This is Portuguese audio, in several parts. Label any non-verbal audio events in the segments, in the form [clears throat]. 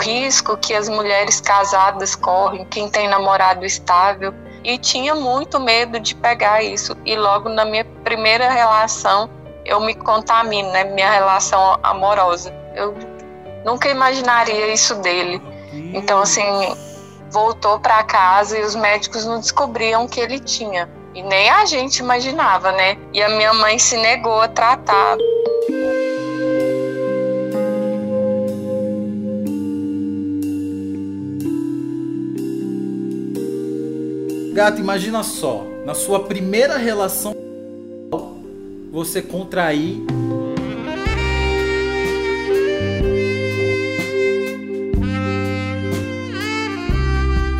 risco que as mulheres casadas correm, quem tem namorado estável, e tinha muito medo de pegar isso. E logo na minha primeira relação, eu me contamino, né? Minha relação amorosa. Eu nunca imaginaria isso dele. Então, assim, voltou para casa e os médicos não descobriam que ele tinha. E nem a gente imaginava, né? E a minha mãe se negou a tratar. Gato, imagina só, na sua primeira relação você contrair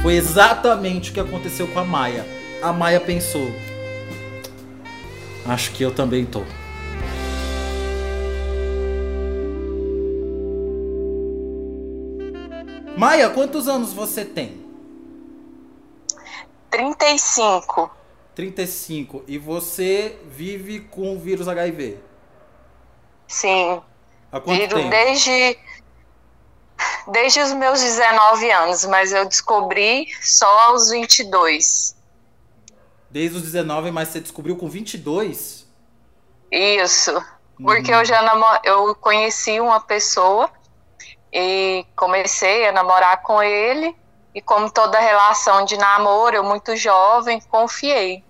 Foi exatamente o que aconteceu com a Maia. A Maia pensou: Acho que eu também tô. Maia, quantos anos você tem? 35. 35. E você vive com o vírus HIV? Sim. Há quanto Vivo tempo? desde desde os meus 19 anos, mas eu descobri só aos 22. Desde os 19, mas você descobriu com 22? Isso. Porque eu já namo eu conheci uma pessoa e comecei a namorar com ele e como toda relação de namoro, eu muito jovem, confiei.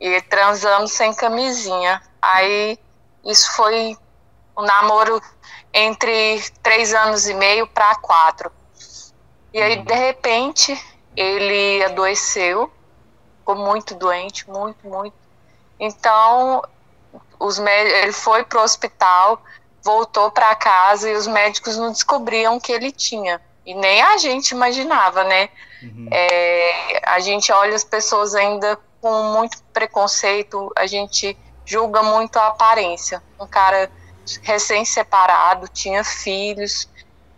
E transamos sem camisinha. Aí isso foi um namoro entre três anos e meio para quatro. E aí, de repente, ele adoeceu, ficou muito doente, muito, muito. Então, os ele foi para o hospital, voltou para casa e os médicos não descobriam que ele tinha. E nem a gente imaginava, né? Uhum. É, a gente olha as pessoas ainda com muito preconceito, a gente julga muito a aparência. Um cara recém-separado, tinha filhos,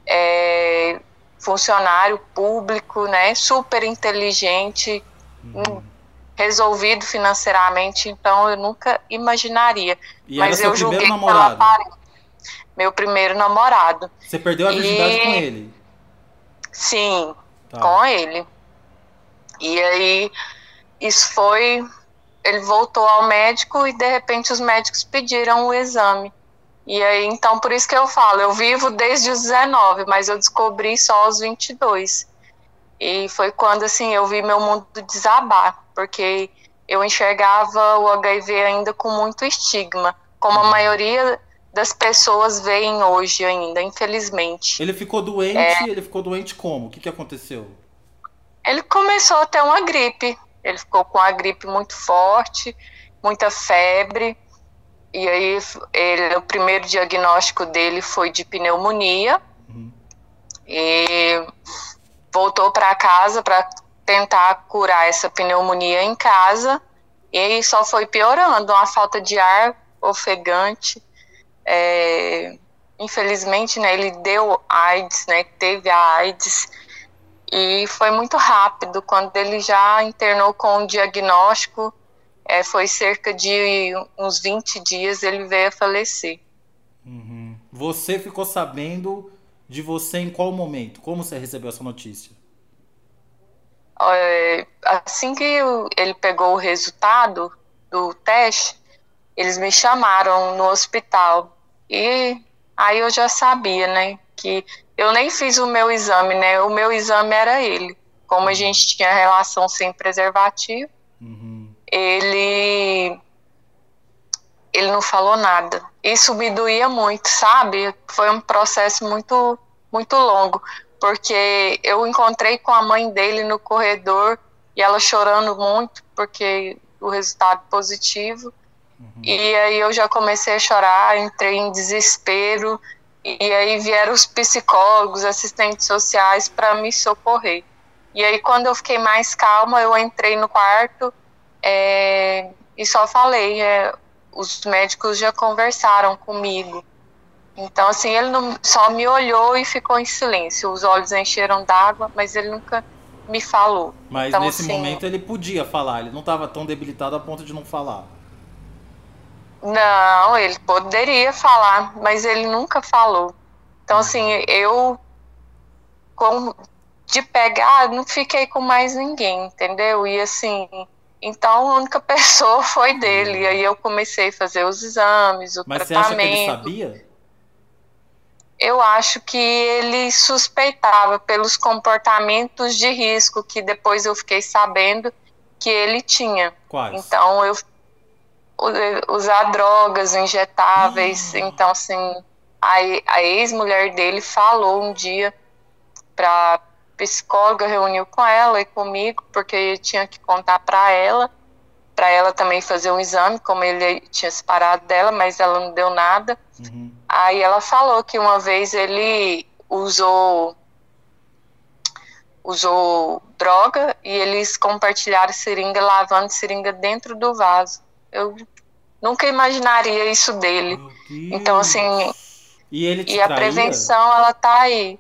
é, funcionário público, né? Super inteligente, uhum. resolvido financeiramente, então eu nunca imaginaria. E Mas eu julguei namorado? pela aparência. Meu primeiro namorado. Você perdeu a virgindade E- com ele? Sim, Tá. com ele. E aí, isso foi. Ele voltou ao médico e de repente os médicos pediram o exame. E aí, então, por isso que eu falo, eu vivo desde os 19, mas eu descobri só aos 22. E foi quando, assim, eu vi meu mundo desabar, porque eu enxergava o HIV ainda com muito estigma, como a maioria das pessoas veem hoje ainda, infelizmente. Ele ficou doente, É. ele ficou doente como? O que, que aconteceu? Ele começou a ter uma gripe. Ele ficou com a gripe muito forte, muita febre. E aí, ele, o primeiro diagnóstico dele foi de pneumonia. Uhum. E voltou para casa para tentar curar essa pneumonia em casa. E aí só foi piorando, uma falta de ar ofegante. É, infelizmente, né, ele deu AIDS, né, teve a AIDS. E foi muito rápido. Quando ele já internou com o diagnóstico, é, foi cerca de uns 20 dias ele veio a falecer. Uhum. Você ficou sabendo de você em qual momento? Como você recebeu essa notícia? É, assim que eu- ele pegou o resultado do teste, eles me chamaram no hospital. E aí eu já sabia, né, que eu nem fiz o meu exame, né? O meu exame era ele. Como a gente tinha relação sem preservativo, Uhum. ele ele não falou nada. Isso me doía muito, sabe? Foi um processo muito muito longo, porque eu encontrei com a mãe dele no corredor e ela chorando muito porque o resultado positivo. E aí eu já comecei a chorar, entrei em desespero e aí vieram os psicólogos, assistentes sociais para me socorrer. E aí quando eu fiquei mais calma, eu entrei no quarto é, e só falei, é, os médicos já conversaram comigo. Então, assim, ele não, só me olhou e ficou em silêncio. Os olhos encheram d'água, mas ele nunca me falou. Mas Então, nesse assim, momento ele podia falar, ele não estava tão debilitado a ponto de não falar. Não, ele poderia falar, mas ele nunca falou. Então, assim, eu como de pegar, não fiquei com mais ninguém, entendeu? E assim, então a única [laughs] pessoa foi dele. E aí eu comecei a fazer os exames, o Mas tratamento. você acha que ele sabia? Eu acho que ele suspeitava pelos comportamentos de risco que depois eu fiquei sabendo que ele tinha. Quais? Então eu usar drogas injetáveis, Hum. então assim, a, a ex-mulher dele falou um dia pra psicóloga reuniu com ela e comigo porque eu tinha que contar para ela, para ela também fazer um exame, como ele tinha separado dela, mas ela não deu nada. Uhum. Aí ela falou que uma vez ele usou usou droga e eles compartilharam seringa, lavando seringa dentro do vaso. Eu nunca imaginaria isso dele. Então assim, E ele e a traía? prevenção ela tá aí.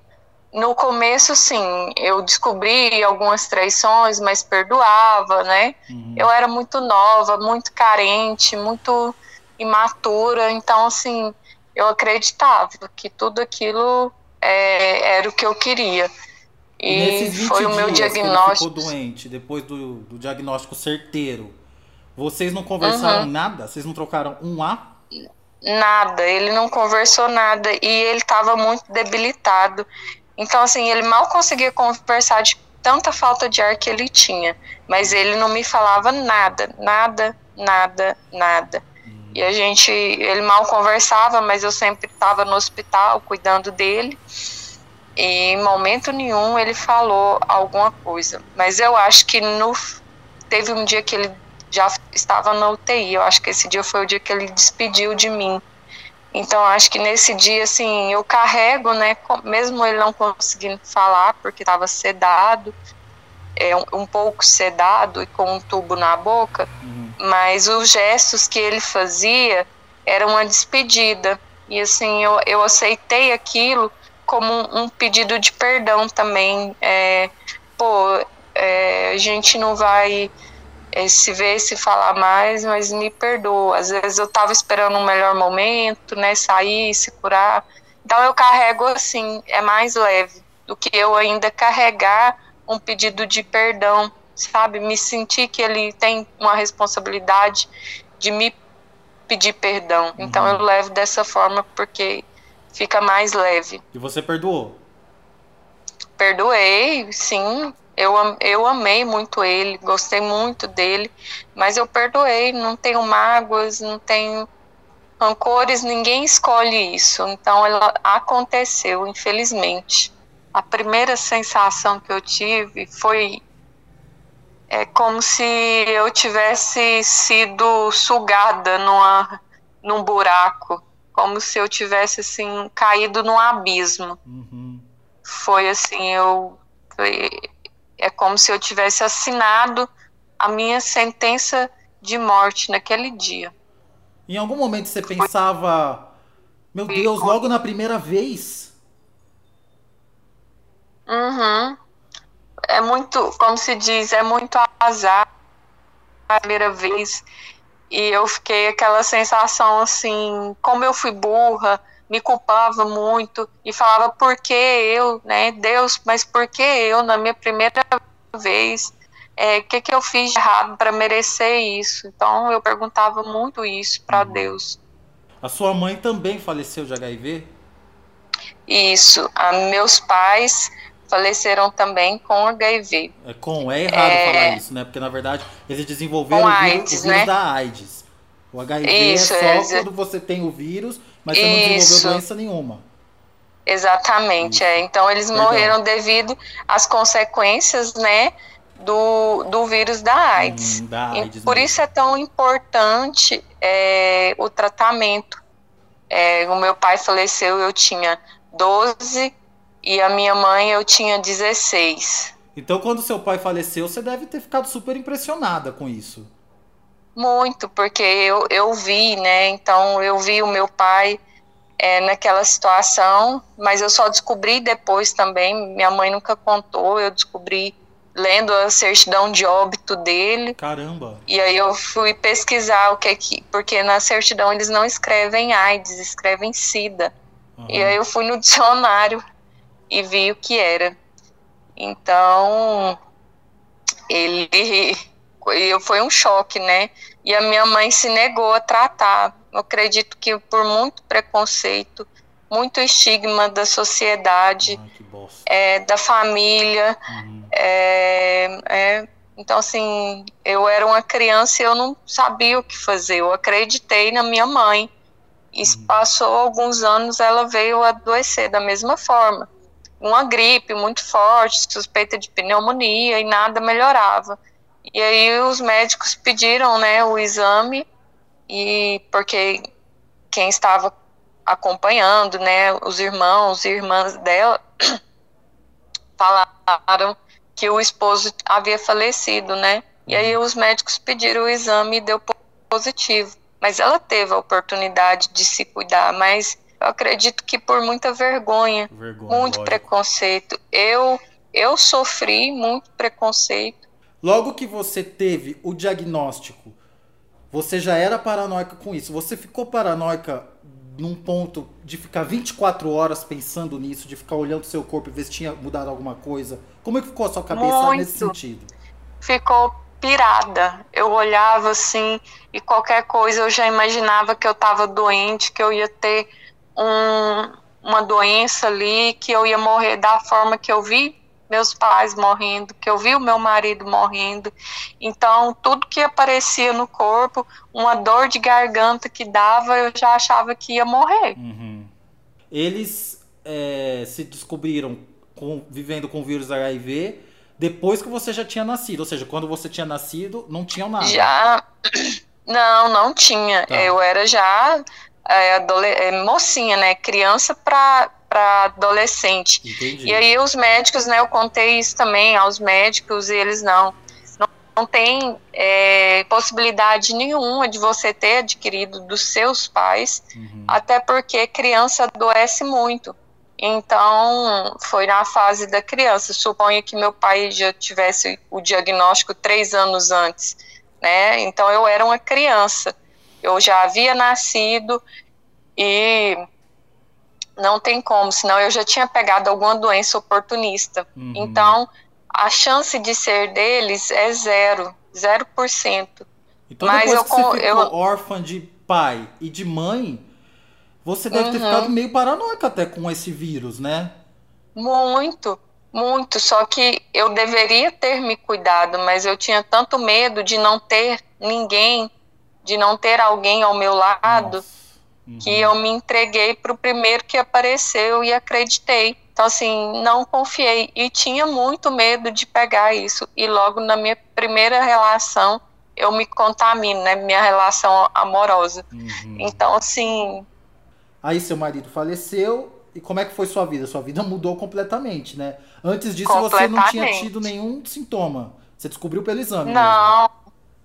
No começo, sim, eu descobri algumas traições, mas perdoava, né? Uhum. Eu era muito nova, muito carente, muito imatura, então assim, eu acreditava que tudo aquilo é, era o que eu queria. E 20 foi o meu dias que diagnóstico. ficou doente, depois do, do diagnóstico certeiro, vocês não conversaram Uhum. nada? Vocês não trocaram um A? Nada, ele não conversou nada e ele estava muito debilitado. Então, assim, ele mal conseguia conversar de tanta falta de ar que ele tinha. Mas ele não me falava nada, nada, nada, nada. E a gente, ele mal conversava, mas eu sempre estava no hospital cuidando dele. E em momento nenhum ele falou alguma coisa. Mas eu acho que no teve um dia que ele já estava na UTI. Eu acho que esse dia foi o dia que ele despediu de mim. Então acho que nesse dia assim eu carrego, né, mesmo ele não conseguindo falar porque estava sedado, é um, um pouco sedado e com um tubo na boca, Uhum. mas os gestos que ele fazia era uma despedida. E assim, eu, eu aceitei aquilo como um, um pedido de perdão também. É, pô, é, a gente não vai é, se ver, se falar mais, mas me perdoa. Às vezes eu tava esperando um melhor momento, né, sair, se curar. Então eu carrego assim, é mais leve do que eu ainda carregar um pedido de perdão, sabe? Me sentir que ele tem uma responsabilidade de me pedir perdão. Então Uhum. eu levo dessa forma porque fica mais leve. E você perdoou? Perdoei, sim. Eu, eu amei muito ele, gostei muito dele, mas eu perdoei, não tenho mágoas, não tenho rancores, ninguém escolhe isso. Então ela aconteceu, infelizmente. A primeira sensação que eu tive foi é como se eu tivesse sido sugada numa, num buraco, como se eu tivesse assim caído num abismo Uhum. foi assim, eu foi- é como se eu tivesse assinado a minha sentença de morte naquele dia. Em algum momento você pensava, meu Deus, logo na primeira vez? Uhum. É muito, como se diz, é muito azar a primeira vez. E eu fiquei aquela sensação assim, como eu fui burra, me culpava muito e falava por que eu, né, Deus, mas por que eu na minha primeira vez? O que que eu fiz de errado para merecer isso? Então eu perguntava muito isso para Deus. A sua mãe também faleceu de HIV? Isso, a, meus pais faleceram também com HIV. É com, é errado É. falar isso, né? Porque na verdade eles desenvolveram Com o vírus, AIDS, o vírus né? da AIDS. O HIV Isso, é só é, quando você tem o vírus, mas você não Isso. desenvolveu doença nenhuma. Exatamente, Isso. é. Então eles morreram devido às consequências, né, do, do vírus da AIDS. Hum, da AIDS por isso é tão importante é, o tratamento. É, o meu pai faleceu, eu tinha 12 e a minha mãe eu tinha 16. Então quando seu pai faleceu, você deve ter ficado super impressionada com isso. Muito, porque eu, eu vi, né? Então eu vi o meu pai é, naquela situação, mas eu só descobri depois também. Minha mãe nunca contou, eu descobri lendo a certidão de óbito dele. Caramba. E aí eu fui pesquisar o que que. Porque na certidão eles não escrevem AIDS, escrevem SIDA. Aham. E aí eu fui no [laughs] dicionário e vi o que era. Então, ele foi um choque, né? E a minha mãe se negou a tratar. Eu acredito que por muito preconceito, muito estigma da sociedade, Ai, é, da família. Uhum. É, é, então, assim, eu era uma criança e eu não sabia o que fazer. Eu acreditei na minha mãe. E uhum. passou alguns anos, ela veio adoecer da mesma forma. Uma gripe muito forte, suspeita de pneumonia e nada melhorava. E aí os médicos pediram, né, o exame e porque quem estava acompanhando, né, os irmãos e irmãs dela [clears throat] falaram que o esposo havia falecido, né? E aí os médicos pediram o exame e deu positivo. Mas ela teve a oportunidade de se cuidar, mas eu acredito que por muita vergonha, vergonha muito lógico. preconceito. Eu eu sofri muito preconceito. Logo que você teve o diagnóstico, você já era paranoica com isso. Você ficou paranoica num ponto de ficar 24 horas pensando nisso, de ficar olhando o seu corpo e ver se tinha mudado alguma coisa? Como é que ficou a sua cabeça Muito. nesse sentido? Ficou pirada. Eu olhava assim e qualquer coisa eu já imaginava que eu estava doente, que eu ia ter um, uma doença ali, que eu ia morrer da forma que eu vi meus pais morrendo, que eu vi o meu marido morrendo. Então, tudo que aparecia no corpo, uma dor de garganta que dava, eu já achava que ia morrer. Uhum. Eles é, se descobriram com, vivendo com o vírus HIV depois que você já tinha nascido, ou seja, quando você tinha nascido, não tinha nada. Já. [clears throat] Não, não tinha. Tá. Eu era já é, é, mocinha, né? Criança para para adolescente. Entendi. E aí os médicos, né, eu contei isso também aos médicos e eles não, não, não tem é, possibilidade nenhuma de você ter adquirido dos seus pais, uhum. até porque criança adoece muito. Então, foi na fase da criança. Suponha que meu pai já tivesse o diagnóstico três anos antes, né? Então, eu era uma criança. Eu já havia nascido e não tem como, senão eu já tinha pegado alguma doença oportunista. Uhum. Então, a chance de ser deles é zero, zero por cento. Então, Mas depois eu, que você ficou eu... órfã de pai e de mãe, você deve uhum. ter ficado meio paranoica até com esse vírus, né? Muito, muito. Só que eu deveria ter me cuidado, mas eu tinha tanto medo de não ter ninguém, de não ter alguém ao meu lado. Nossa uhum. que eu me entreguei para o primeiro que apareceu e acreditei. Então, assim, não confiei e tinha muito medo de pegar isso. E logo na minha primeira relação, eu me contamino, né? Minha relação amorosa. Uhum. Então, assim. Aí seu marido faleceu. E como é que foi sua vida? Sua vida mudou completamente, né? Antes disso, você não tinha tido nenhum sintoma. Você descobriu pelo exame. Não, mesmo.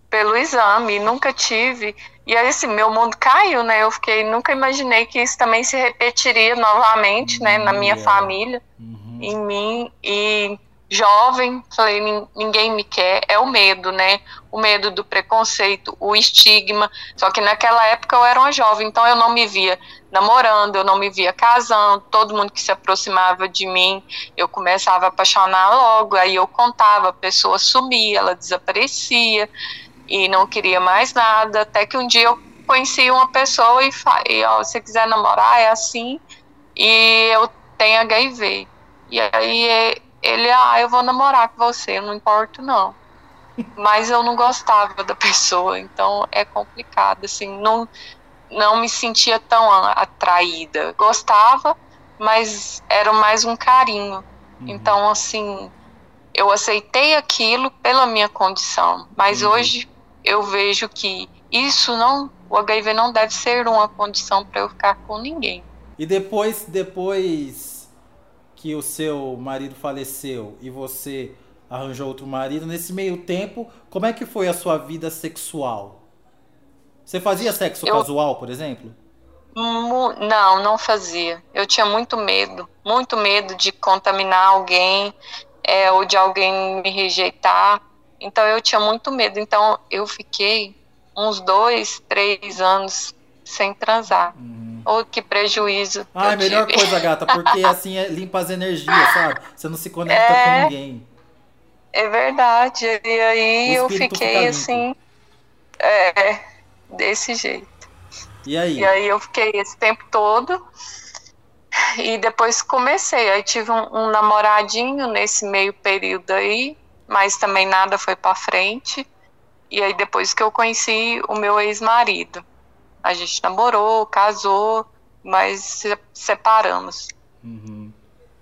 Pelo exame, nunca tive. E aí, assim, meu mundo caiu, né? Eu fiquei, nunca imaginei que isso também se repetiria novamente, né? Na minha família, uhum. em mim. E jovem, falei, ninguém me quer. É o medo, né? O medo do preconceito, o estigma. Só que naquela época eu era uma jovem, então eu não me via namorando, eu não me via casando. Todo mundo que se aproximava de mim, eu começava a apaixonar logo. Aí eu contava, a pessoa sumia, ela desaparecia e não queria mais nada, até que um dia eu conheci uma pessoa e falei, ó, se quiser namorar é assim, e eu tenho HIV. E aí ele, ah, eu vou namorar com você, não importa não. Mas eu não gostava da pessoa, então é complicado, assim, não, não me sentia tão atraída. Gostava, mas era mais um carinho. Uhum. Então, assim, eu aceitei aquilo pela minha condição, mas uhum. hoje eu vejo que isso não, o HIV não deve ser uma condição para eu ficar com ninguém. E depois, depois que o seu marido faleceu e você arranjou outro marido, nesse meio tempo, como é que foi a sua vida sexual? Você fazia sexo eu... casual, por exemplo? Não, não fazia. Eu tinha muito medo, muito medo de contaminar alguém é, ou de alguém me rejeitar. Então eu tinha muito medo. Então eu fiquei uns dois, três anos sem transar. Uhum. Oh, que prejuízo. Ah, é melhor tive. coisa, gata, porque [laughs] assim é, limpa as energias, sabe? Você não se conecta É. com ninguém. É verdade. E aí eu fiquei assim. É, desse jeito. E aí? E aí eu fiquei esse tempo todo. E depois comecei. Aí tive um, um namoradinho nesse meio período aí, mas também nada foi pra frente. E aí depois que eu conheci o meu ex-marido. A gente namorou, casou, mas se separamos. Uhum.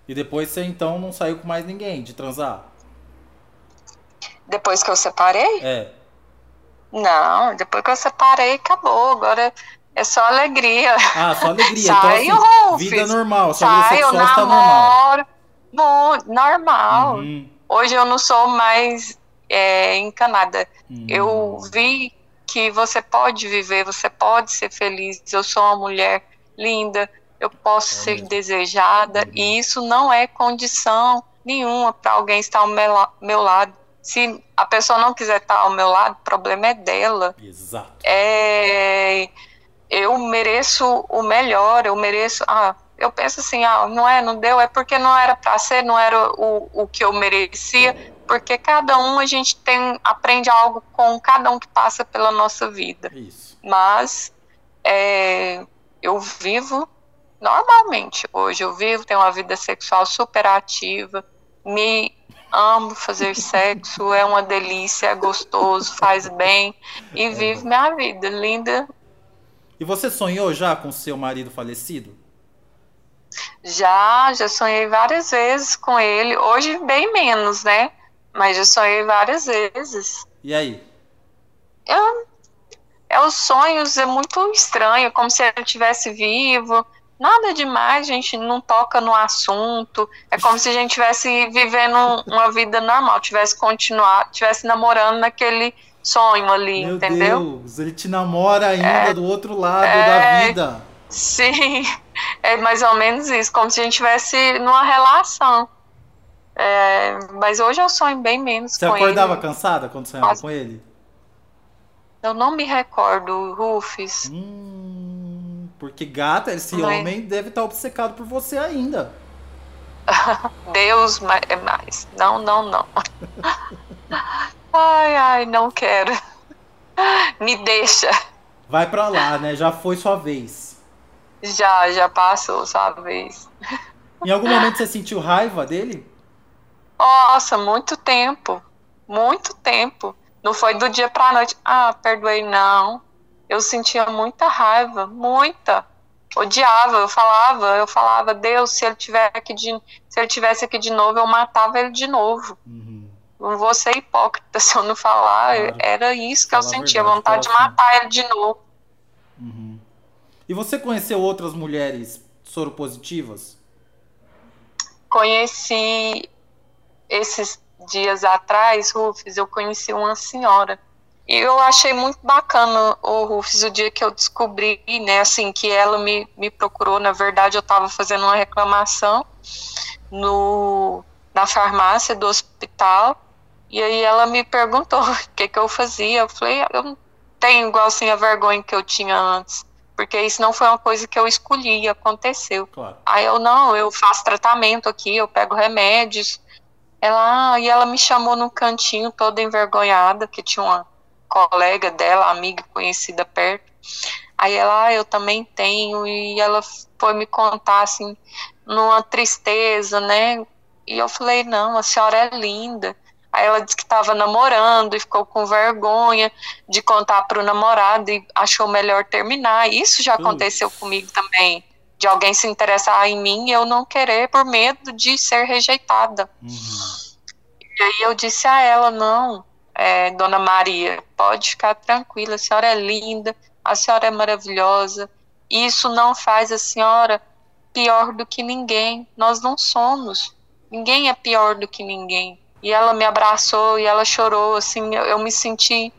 E depois você então não saiu com mais ninguém de transar? Depois que eu separei? É. Não, depois que eu separei, acabou. Agora é só alegria. Ah, só alegria. [laughs] Sai, então, assim, Rufus. vida normal. Sua vida sexual está normal. Mu- normal. Uhum, Hoje eu não sou mais é, encanada. uhum. Eu vi que você pode viver, você pode ser feliz. Eu sou uma mulher linda, eu posso É ser mesmo. desejada, Uhum. e isso não é condição nenhuma para alguém estar ao meu, meu lado. Se a pessoa não quiser estar ao meu lado, o problema é dela. Exato. É, eu mereço o melhor, eu mereço. Ah, eu penso assim, ah, não é, não deu, é porque não era para ser, não era o, o que eu merecia, porque cada um a gente tem aprende algo com cada um que passa pela nossa vida. Isso. Mas é, eu vivo normalmente hoje, eu vivo, tenho uma vida sexual super ativa, me amo fazer sexo, é uma delícia, é gostoso, faz bem e vivo minha vida linda E você sonhou já com seu marido falecido? Já, já sonhei várias vezes com ele. Hoje bem menos, né? Mas já sonhei várias vezes. E aí? Eu, é os sonhos é muito estranho, como se ele estivesse vivo. Nada demais, a gente não toca no assunto. É como se a gente estivesse vivendo uma vida normal, tivesse continuado, tivesse namorando naquele sonho ali, Meu entendeu? Deus, ele te namora ainda É. do outro lado É. da vida. Sim, é mais ou menos isso, como se a gente estivesse numa relação. É, mas hoje eu sonho bem menos Você com acordava ele. cansada quando sonhava Nossa. com ele? Eu não me recordo, Rufus. Hum, porque gata, esse Mas- homem deve estar obcecado por você ainda. [laughs] Deus é mais. Não, não, não. [laughs] Ai, ai, não quero. Me deixa. Vai pra lá, né? Já foi sua vez. Já, já passou, sabe? Em algum momento você sentiu raiva dele? Nossa, muito tempo. Muito tempo. Não foi do dia pra noite. Ah, perdoei, não. Eu sentia muita raiva, muita. Odiava, eu falava, eu falava, Deus, se ele tiver aqui de, se ele tivesse aqui de novo, eu matava ele de novo. Uhum. Não vou ser hipócrita [laughs] se eu não falar. Claro. Era isso que eu Fala a sentia, verdade, vontade de coração. matar ele de novo. Uhum. E você conheceu outras mulheres soropositivas? Conheci esses dias atrás, Rufus, eu conheci uma senhora. E eu achei muito bacana o Rufus, o dia que eu descobri, né, assim, que ela me, me procurou. Na verdade, eu estava fazendo uma reclamação no, na farmácia do hospital. E aí ela me perguntou [laughs] o que, que eu fazia. Eu falei, "Ah, eu não tenho igual assim a vergonha que eu tinha antes. Porque isso não foi uma coisa que eu escolhi, aconteceu. Claro. Aí eu, não, eu faço tratamento aqui, eu pego remédios. Ela, ah, e ela me chamou num cantinho toda envergonhada, que tinha uma colega dela, amiga conhecida perto. Aí ela, ah, eu também tenho, e ela foi me contar, assim, numa tristeza, né? E eu falei, não, a senhora é linda. Aí ela disse que estava namorando e ficou com vergonha de contar para o namorado e achou melhor terminar. Isso já aconteceu comigo também. De alguém se interessar em mim e eu não querer por medo de ser rejeitada. Uhum. E aí eu disse a ela, não, é, dona Maria, pode ficar tranquila, a senhora é linda, a senhora é maravilhosa. Isso não faz a senhora pior do que ninguém. Nós não somos. Ninguém é pior do que ninguém. E ela me abraçou e ela chorou, assim, eu, eu me senti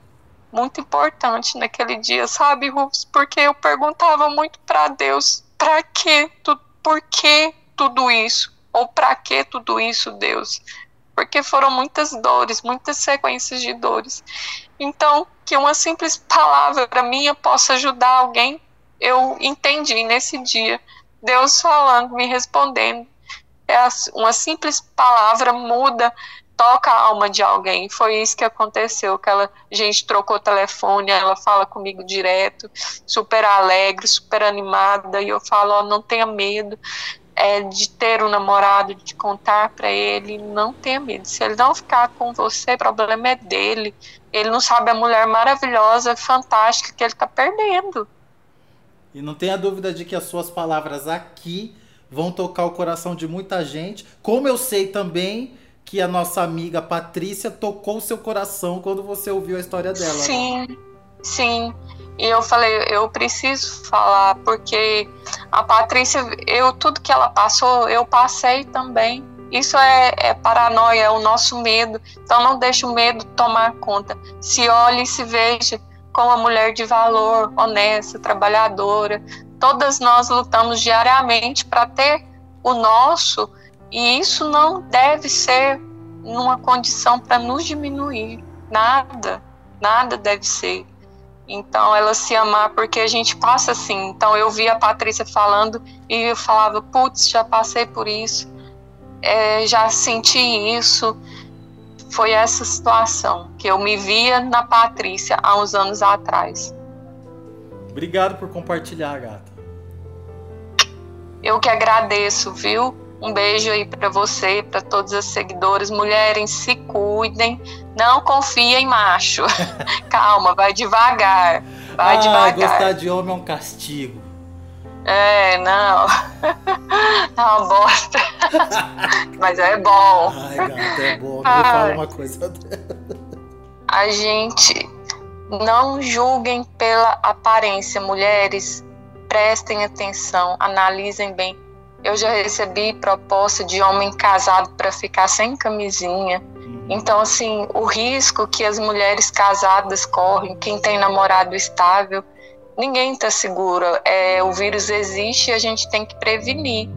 muito importante naquele dia, sabe, Rufus? Porque eu perguntava muito para Deus, para que, por que tudo isso? Ou para que tudo isso, Deus? Porque foram muitas dores, muitas sequências de dores. Então, que uma simples palavra minha possa ajudar alguém eu entendi nesse dia Deus falando, me respondendo. É uma simples palavra muda, toca a alma de alguém. Foi isso que aconteceu. Aquela gente trocou telefone, ela fala comigo direto, super alegre, super animada, e eu falo, ó, não tenha medo é, de ter um namorado, de contar para ele, não tenha medo. Se ele não ficar com você, o problema é dele. Ele não sabe a mulher maravilhosa, fantástica que ele está perdendo. E não tenha dúvida de que as suas palavras aqui vão tocar o coração de muita gente. Como eu sei também que a nossa amiga Patrícia tocou seu coração quando você ouviu a história dela. Né? Sim, sim. E eu falei, eu preciso falar, porque a Patrícia, eu tudo que ela passou, eu passei também. Isso é, é paranoia, é o nosso medo. Então não deixe o medo tomar conta. Se olhe e se veja como uma mulher de valor, honesta, trabalhadora. Todas nós lutamos diariamente para ter o nosso, e isso não deve ser numa condição para nos diminuir. Nada, nada deve ser. Então, ela se amar, porque a gente passa assim. Então, eu vi a Patrícia falando e eu falava: putz, já passei por isso, é, já senti isso. Foi essa situação que eu me via na Patrícia há uns anos atrás. Obrigado por compartilhar, gata. Eu que agradeço, viu? Um beijo aí para você, para todos os seguidores. Mulheres, se cuidem. Não confia em macho. [laughs] Calma, vai devagar. Vai ah, devagar. Gostar de homem é um castigo. É, não. É [laughs] uma bosta. [laughs] Mas é bom. Ai, gata, é bom. Não fala uma coisa A gente não julguem pela aparência, mulheres. Prestem atenção, analisem bem eu já recebi proposta de homem casado para ficar sem camisinha. Uhum. Então, assim, o risco que as mulheres casadas correm, quem tem namorado estável, ninguém está seguro. É, o vírus existe e a gente tem que prevenir.